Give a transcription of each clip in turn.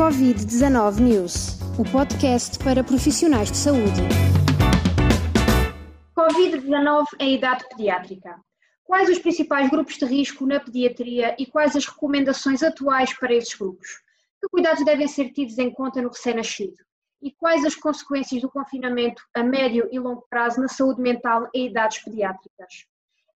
Covid-19 News, o podcast para profissionais de saúde. Covid-19 em idade pediátrica. Quais os principais grupos de risco na pediatria e quais as recomendações atuais para esses grupos? Que cuidados devem ser tidos em conta no recém-nascido? E quais as consequências do confinamento a médio e longo prazo na saúde mental em idades pediátricas?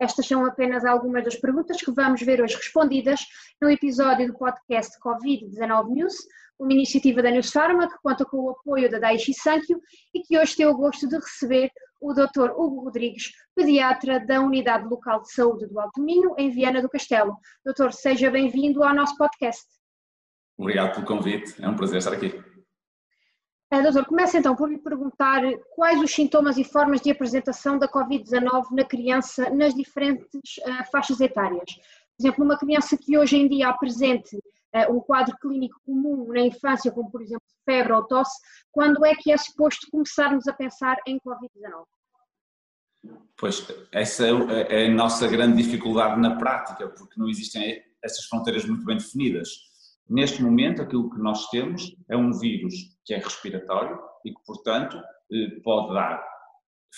Estas são apenas algumas das perguntas que vamos ver hoje respondidas no episódio do podcast Covid-19 News, uma iniciativa da News Pharma que conta com o apoio da Daiichi Sankyo e que hoje tem o gosto de receber o Dr. Hugo Rodrigues, pediatra da Unidade Local de Saúde do Alto Minho, em Viana do Castelo. Doutor, seja bem-vindo ao nosso podcast. Obrigado pelo convite, é um prazer estar aqui. Uh, doutor, começo então por lhe perguntar quais os sintomas e formas de apresentação da Covid-19 na criança nas diferentes uh, faixas etárias. Por exemplo, uma criança que hoje em dia apresente uh, um quadro clínico comum na infância, como por exemplo febre ou tosse, quando é que é suposto começarmos a pensar em Covid-19? Pois, essa é a nossa grande dificuldade na prática, porque não existem essas fronteiras muito bem definidas Neste momento, aquilo que nós temos é um vírus que é respiratório e que, portanto, eh, pode dar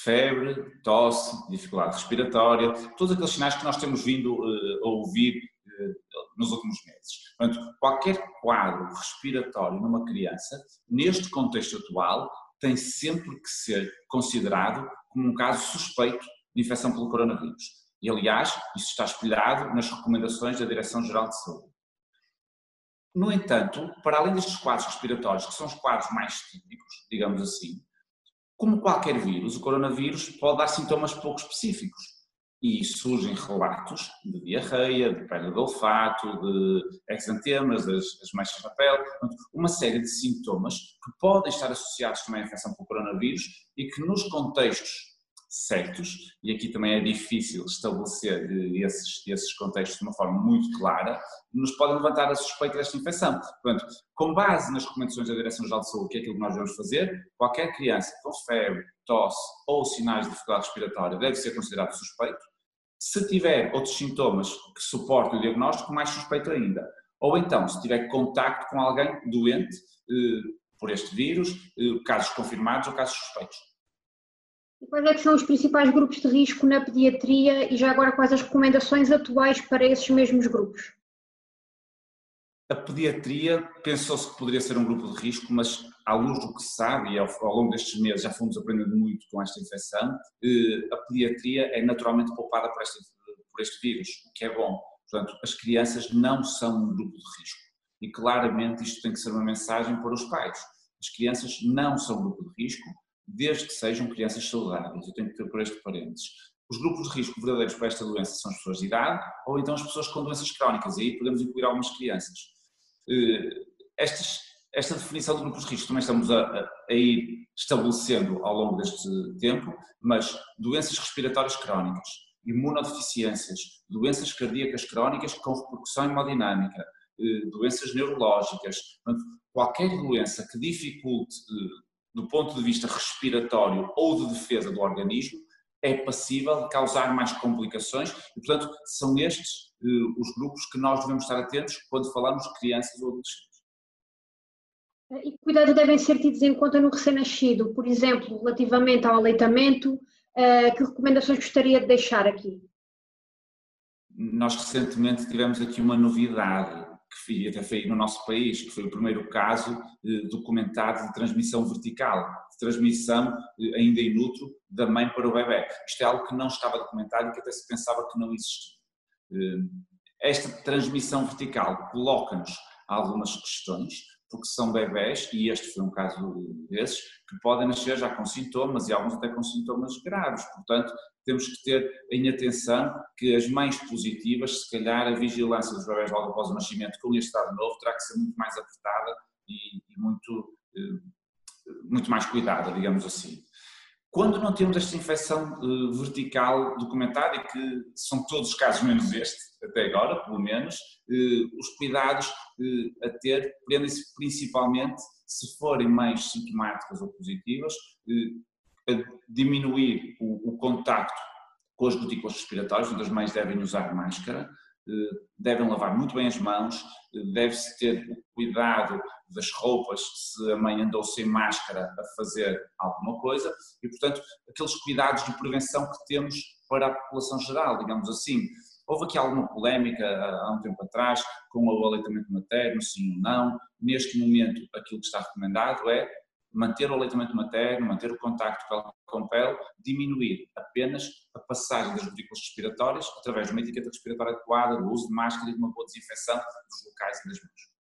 febre, tosse, dificuldade respiratória, todos aqueles sinais que nós temos vindo eh, a ouvir eh, nos últimos meses. Portanto, qualquer quadro respiratório numa criança, neste contexto atual, tem sempre que ser considerado como um caso suspeito de infecção pelo coronavírus. E, aliás, isso está espelhado nas recomendações da Direção-Geral de Saúde. No entanto, para além destes quadros respiratórios, que são os quadros mais típicos, digamos assim, como qualquer vírus, o coronavírus pode dar sintomas pouco específicos. E surgem relatos de diarreia, de perda de olfato, de exantemas, das, das manchas na pele, uma série de sintomas que podem estar associados também à infecção pelo coronavírus e que nos contextos certos, e aqui também é difícil estabelecer esses, esses contextos de uma forma muito clara, nos podem levantar a suspeita desta infecção. Portanto, com base nas recomendações da Direção-Geral de Saúde, que é aquilo que nós devemos fazer, qualquer criança com febre, tosse ou sinais de dificuldade respiratória deve ser considerado suspeito. Se tiver outros sintomas que suportem o diagnóstico, mais suspeito ainda. Ou então, se tiver contacto com alguém doente eh, por este vírus, eh, casos confirmados ou casos suspeitos. E quais é são os principais grupos de risco na pediatria e já agora quais as recomendações atuais para esses mesmos grupos? A pediatria pensou-se que poderia ser um grupo de risco, mas à luz do que se sabe, e ao, ao, longo destes meses já fomos aprendendo muito com esta infecção, eh, a pediatria é naturalmente poupada por este, por este vírus, o que é bom. Portanto, as crianças não são um grupo de risco. E claramente isto tem que ser uma mensagem para os pais. As crianças não são um grupo de risco, desde que sejam crianças saudáveis. Eu tenho que ter por este parênteses. Os grupos de risco verdadeiros para esta doença são as pessoas de idade ou então as pessoas com doenças crónicas, e aí podemos incluir algumas crianças. Eh, estas, esta definição de grupos de risco também estamos a, a, ir estabelecendo ao longo deste tempo, mas doenças respiratórias crónicas, imunodeficiências, doenças cardíacas crónicas com repercussão hemodinâmica, eh, doenças neurológicas, qualquer doença que dificulte eh, do ponto de vista respiratório ou de defesa do organismo, é passível de causar mais complicações e, portanto, são estes uh, os grupos que nós devemos estar atentos quando falamos de crianças ou adolescentes. E que cuidados devem ser tidos em conta no recém-nascido? Por exemplo, relativamente ao aleitamento, uh, que recomendações gostaria de deixar aqui? Nós recentemente tivemos aqui uma novidade que até foi no nosso país, que foi o primeiro caso eh, documentado de transmissão vertical, de transmissão eh, ainda inútil da mãe para o bebê. Isto é algo que não estava documentado e que até se pensava que não existia. Eh, esta transmissão vertical coloca-nos algumas questões, porque são bebés, e este foi um caso desses, que podem nascer já com sintomas e alguns até com sintomas graves. Portanto, temos que ter em atenção que as mães positivas, se calhar a vigilância dos bebés logo após o nascimento com este estado novo terá que ser muito mais apertada e, e muito, eh, muito mais cuidada, digamos assim. Quando não temos esta infecção eh, vertical documentada, e que são todos os casos menos este, até agora, pelo menos, eh, os cuidados a ter prendem-se principalmente, se forem mães sintomáticas ou positivas, diminuir o, o contacto com as gotículas respiratórias, onde as mães devem usar máscara, devem lavar muito bem as mãos, deve-se ter o cuidado das roupas, se a mãe andou sem máscara a fazer alguma coisa, e portanto aqueles cuidados de prevenção que temos para a população geral, digamos assim. Houve aqui alguma polémica há um tempo atrás com o aleitamento materno, sim ou não. Neste momento, aquilo que está recomendado é manter o aleitamento materno, manter o contacto com a pele, diminuir apenas a passagem das gotículas respiratórias através de uma etiqueta respiratória adequada, do uso de máscara e de uma boa desinfecção dos locais e das mãos.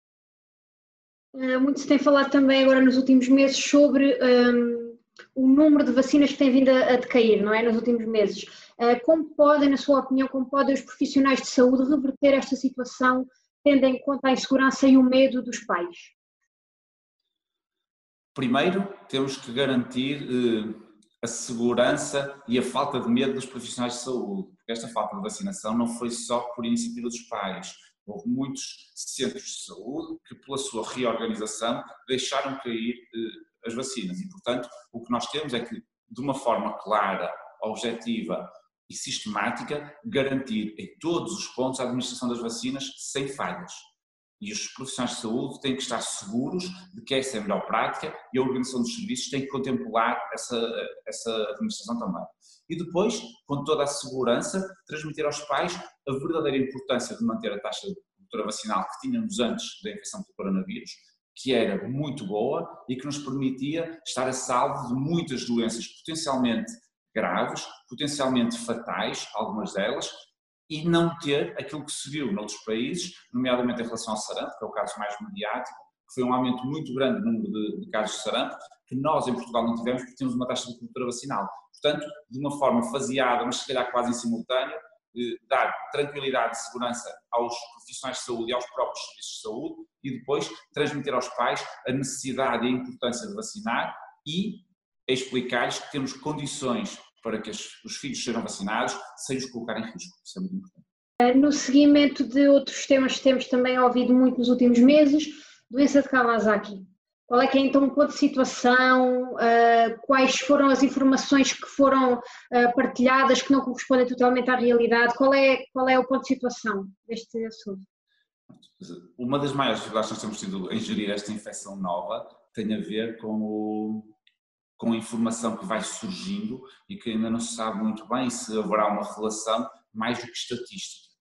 Eh, muito se tem falado também agora nos últimos meses sobre um, o número de vacinas que tem vindo a, decair, não é? Nos últimos meses. Uh, como podem, na sua opinião, como podem os profissionais de saúde reverter esta situação, tendo em conta a insegurança e o medo dos pais? Primeiro, temos que garantir uh, a segurança e a falta de medo dos profissionais de saúde, porque esta falta de vacinação não foi só por iniciativa dos pais. Houve muitos centros de saúde que, pela sua reorganização, deixaram cair uh, as vacinas e, portanto, o que nós temos é que, de uma forma clara, objetiva e sistemática, garantir em todos os pontos a administração das vacinas sem falhas e os profissionais de saúde têm que estar seguros de que essa é a melhor prática e a organização dos serviços tem que contemplar essa, essa administração também. E depois, com toda a segurança, transmitir aos pais a verdadeira importância de manter a taxa de cobertura vacinal que tínhamos antes da infecção pelo coronavírus, que era muito boa e que nos permitia estar a salvo de muitas doenças potencialmente graves, potencialmente fatais, algumas delas, e não ter aquilo que se viu noutros países, nomeadamente em relação ao sarampo, que é o caso mais mediático, que foi um aumento muito grande no número de, de casos de sarampo, que nós em Portugal não tivemos porque temos uma taxa de cobertura vacinal. Portanto, de uma forma faseada, mas se calhar quase em simultâneo, dar tranquilidade e segurança aos profissionais de saúde e aos próprios serviços de saúde e depois transmitir aos pais a necessidade e a importância de vacinar e explicar-lhes que temos condições para que os filhos sejam vacinados sem os colocar em risco. Isso é muito importante. Eh, no seguimento de outros temas que temos também ouvido muito nos últimos meses, doença de Kawasaki. Qual é que é então o ponto de situação? Uh, quais foram as informações que foram uh, partilhadas que não correspondem totalmente à realidade? Qual é, qual é o ponto de situação deste assunto? Uma das maiores dificuldades que nós temos tido em gerir esta infecção nova tem a ver com o, com a informação que vai surgindo e que ainda não se sabe muito bem se haverá uma relação mais do que estatística.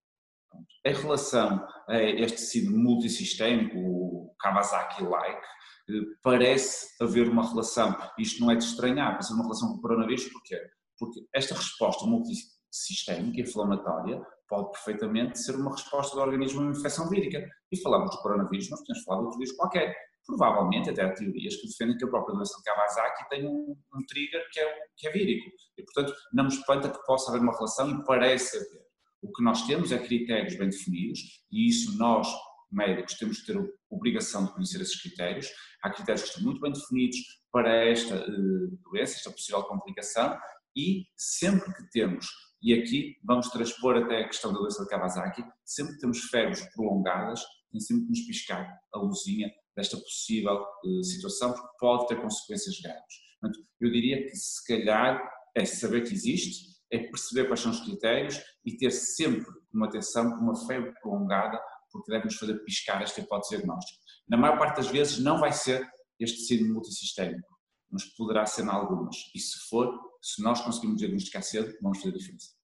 Em relação a este tecido multissistémico, o Kawasaki-like, eh, parece haver uma relação, isto não é de estranhar, parece uma relação com o coronavírus, porquê? Porque esta resposta multissistémica inflamatória pode perfeitamente ser uma resposta do organismo a uma infecção vírica. E falamos do coronavírus, nós podemos falar de outro vírus qualquer provavelmente até há teorias que defendem que a própria doença de Kawasaki tem um, um trigger que é, que é vírico. E, portanto, não me espanta que possa haver uma relação e parece haver. O que nós temos é critérios bem definidos e isso nós, médicos, temos que ter a obrigação de conhecer esses critérios. Há critérios que estão muito bem definidos para esta uh, doença, esta possível complicação e sempre que temos, e aqui vamos transpor até a questão da doença de Kawasaki, sempre que temos febres prolongadas, tem sempre que nos piscar a luzinha desta possível uh, situação, porque pode ter consequências graves. Portanto, eu diria que se calhar é saber que existe, é perceber quais são os critérios e ter sempre uma atenção, uma febre prolongada, porque deve nos fazer piscar esta hipótese diagnóstica. Na maior parte das vezes não vai ser este tecido multissistémico, mas poderá ser em algumas. E se for, se nós conseguirmos diagnosticar cedo, vamos fazer a diferença.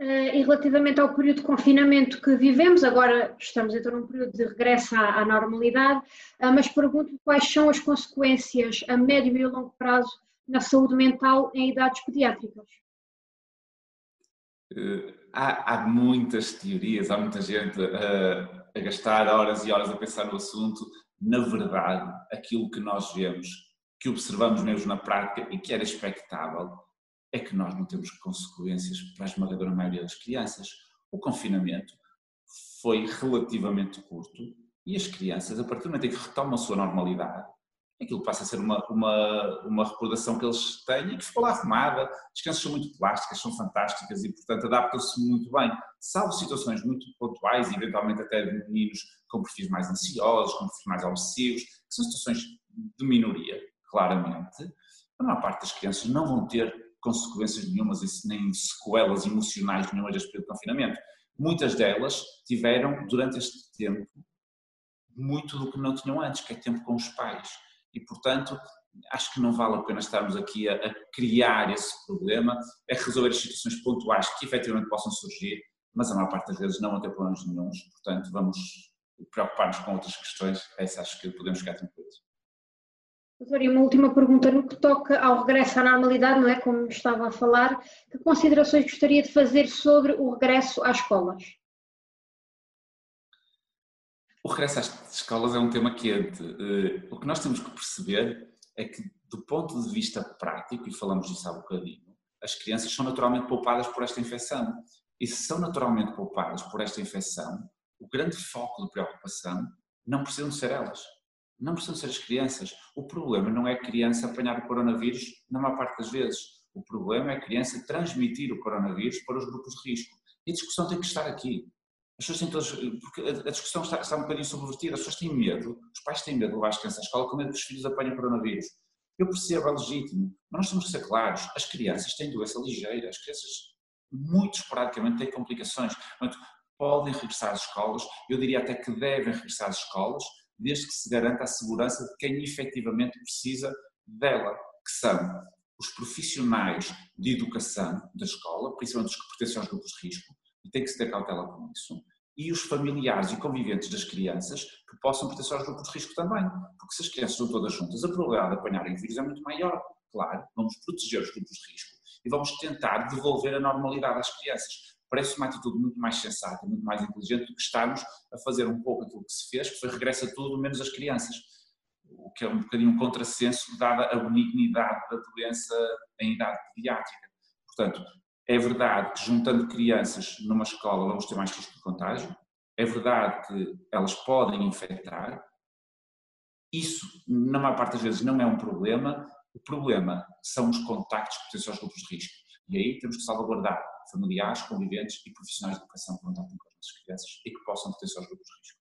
Eh, e relativamente ao período de confinamento que vivemos, agora estamos então num período de regresso à, normalidade, eh, mas pergunto quais são as consequências a médio e a longo prazo na saúde mental em idades pediátricas? Eh, há, há muitas teorias, há muita gente a, a gastar horas e horas a pensar no assunto. Na verdade, aquilo que nós vemos, que observamos mesmo na prática e que era expectável, é que nós não temos consequências para a esmagadora maioria das crianças. O confinamento foi relativamente curto e as crianças, a partir do momento em que retomam a sua normalidade, aquilo passa a ser uma, uma, uma recordação que eles têm e que ficou lá arrumada. As crianças são muito plásticas, são fantásticas e, portanto, adaptam-se muito bem, salvo situações muito pontuais eventualmente, até de meninos com perfis mais ansiosos, com perfis mais obsessivos, que são situações de minoria, claramente. A maior parte das crianças não vão ter consequências nenhumas, nem sequelas emocionais nenhumas deste período de confinamento. muitas delas tiveram, durante este tempo, muito do que não tinham antes, que é tempo com os pais. E, portanto, acho que não vale a pena estarmos aqui a, a criar esse problema, é resolver as situações pontuais que efetivamente possam surgir, mas a maior parte das vezes não vão ter problemas nenhums, portanto, vamos preocupar-nos com outras questões, essa acho que podemos ficar tranquilos. Doutor, e uma última pergunta no que toca ao regresso à normalidade, não é? Como estava a falar, que considerações gostaria de fazer sobre o regresso às escolas? O regresso às escolas é um tema quente. Eh, o que nós temos que perceber é que, do ponto de vista prático, e falamos disso há bocadinho, as crianças são naturalmente poupadas por esta infecção. E se são naturalmente poupadas por esta infecção, o grande foco de preocupação não precisam ser elas não precisam ser as crianças. O problema não é a criança apanhar o coronavírus na maior parte das vezes. O problema é a criança transmitir o coronavírus para os grupos de risco. E a discussão tem que estar aqui. As pessoas têm todas, porque a discussão está, está um bocadinho subvertida, as pessoas têm medo, os pais têm medo de levar as crianças à escola com medo que os filhos apanhem coronavírus. Eu percebo, é legítimo, mas nós temos que ser claros, as crianças têm doença ligeira, as crianças muito esporadicamente têm complicações, portanto, podem regressar às escolas, eu diria até que devem regressar às escolas, desde que se garanta a segurança de quem efetivamente precisa dela, que são os profissionais de educação da escola, principalmente os que pertencem aos grupos de risco, e tem que se ter cautela com isso, e os familiares e conviventes das crianças que possam pertencer aos grupos de risco também, porque se as crianças estão todas juntas, a probabilidade de apanharem vírus é muito maior. Claro, vamos proteger os grupos de risco e vamos tentar devolver a normalidade às crianças parece uma atitude muito mais sensata, muito mais inteligente do que estarmos a fazer um pouco aquilo que se fez, que foi regressa tudo menos as crianças. O que é um bocadinho um contrassenso, dada a benignidade da doença em idade pediátrica. Portanto, é verdade que juntando crianças numa escola vamos ter mais risco de contágio, é verdade que elas podem infectar, isso, na maior parte das vezes, não é um problema, o problema são os contactos que pertencem aos grupos de risco. E aí temos que salvaguardar familiares, conviventes e profissionais de educação que contatem com as nossas crianças e que possam pertencer aos grupos de risco.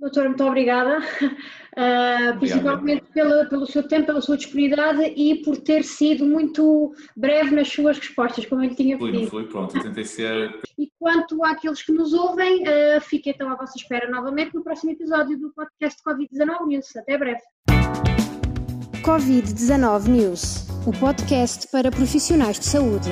Doutor, muito obrigada, uh, principalmente pelo, pelo seu tempo, pela sua disponibilidade e por ter sido muito breve nas suas respostas, como ele tinha pedido. Fui, fui, pronto, tentei ser... E quanto àqueles que nos ouvem, uh, fiquem então à vossa espera novamente no próximo episódio do podcast Covid-19 News. Até breve. Covid-19 News, o podcast para profissionais de saúde.